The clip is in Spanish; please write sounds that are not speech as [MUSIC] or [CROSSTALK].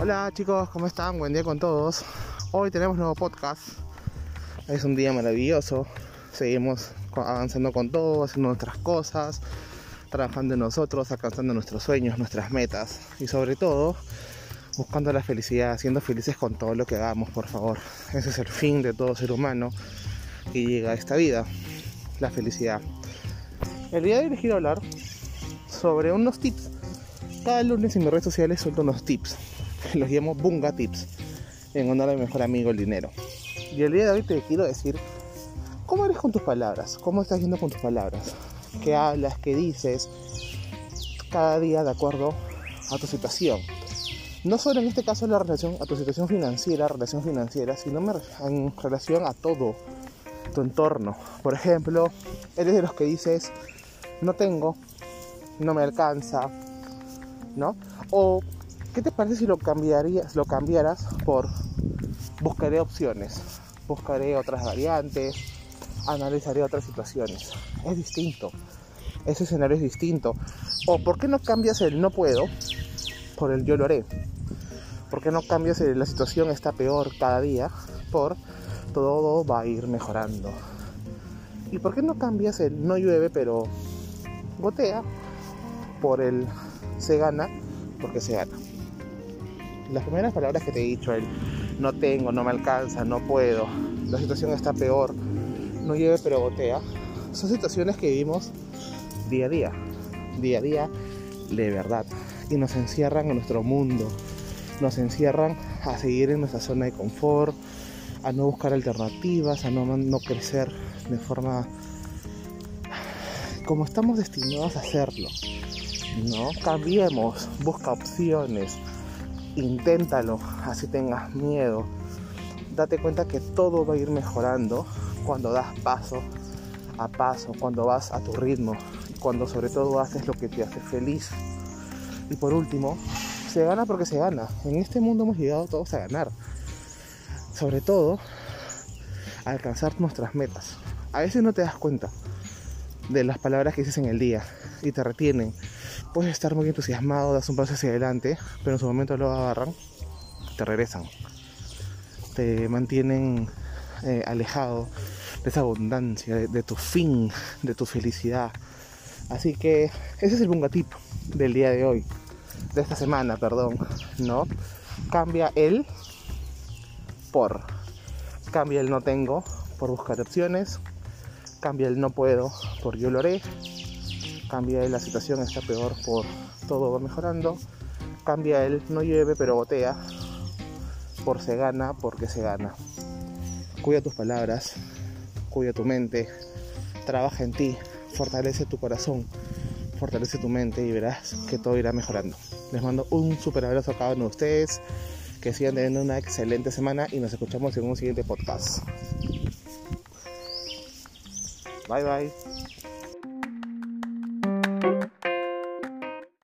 Hola chicos, ¿cómo están? Buen día con todos. Hoy tenemos nuevo podcast. Es un día maravilloso. Seguimos avanzando con todo, haciendo nuestras cosas, trabajando en nosotros, alcanzando nuestros sueños, nuestras metas y sobre todo buscando la felicidad, siendo felices con todo lo que hagamos, por favor. Ese es el fin de todo ser humano que llega a esta vida, la felicidad. El día de hoy quiero hablar sobre unos tips. Cada lunes en mis redes sociales suelto unos tips. [LAUGHS] Los llamo Bunga Tips, en honor a mi mejor amigo el dinero. Y el día de hoy te quiero decir cómo eres con tus palabras, cómo estás yendo con tus palabras, qué hablas, qué dices, cada día de acuerdo a tu situación. No solo en este caso la relación a tu situación financiera, relación financiera, sino en relación a todo tu entorno. Por ejemplo, eres de los que dices, no tengo, no me alcanza, ¿no? O, ¿qué te parece si lo cambiarías, lo cambiaras por buscaré opciones, buscaré otras variantes, analizaré otras situaciones? Es distinto. Ese escenario es distinto. O, ¿por qué no cambias el no puedo por el yo lo haré? ¿Por qué no cambias el la situación está peor cada día por todo va a ir mejorando? ¿Y por qué no cambias el no llueve pero gotea por el se gana porque se gana. Las primeras palabras que te he dicho, el no tengo, no me alcanza, no puedo, la situación está peor, no llueve pero gotea, son situaciones que vivimos día a día, día a día de verdad, y nos encierran en nuestro mundo, nos encierran a seguir en nuestra zona de confort, a no buscar alternativas, a no, no crecer de forma como estamos destinados a hacerlo. No cambiemos, busca opciones, inténtalo, así tengas miedo. Date cuenta que todo va a ir mejorando cuando das paso a paso, cuando vas a tu ritmo, cuando sobre todo haces lo que te hace feliz. Y por último, se gana porque se gana. En este mundo hemos llegado todos a ganar. Sobre todo, a alcanzar nuestras metas. A veces no te das cuenta de las palabras que dices en el día y te retienen. Puedes estar muy entusiasmado, das un paso hacia adelante, pero en su momento lo agarran, te regresan, te mantienen eh, alejado de esa abundancia, de, tu fin, de tu felicidad. Así que ese es el bungatip del día de hoy, de esta semana, perdón, ¿no? Cambia el por, cambia el no tengo por buscar opciones, cambia el no puedo por yo lo haré, cambia el la situación está peor por todo va mejorando, cambia el no llueve pero botea por se gana porque se gana. Cuida tus palabras, cuida tu mente, trabaja en ti, fortalece tu corazón, fortalece tu mente y verás que todo irá mejorando. Les mando un super abrazo a cada uno de ustedes, que sigan teniendo una excelente semana y nos escuchamos en un siguiente podcast. 拜拜。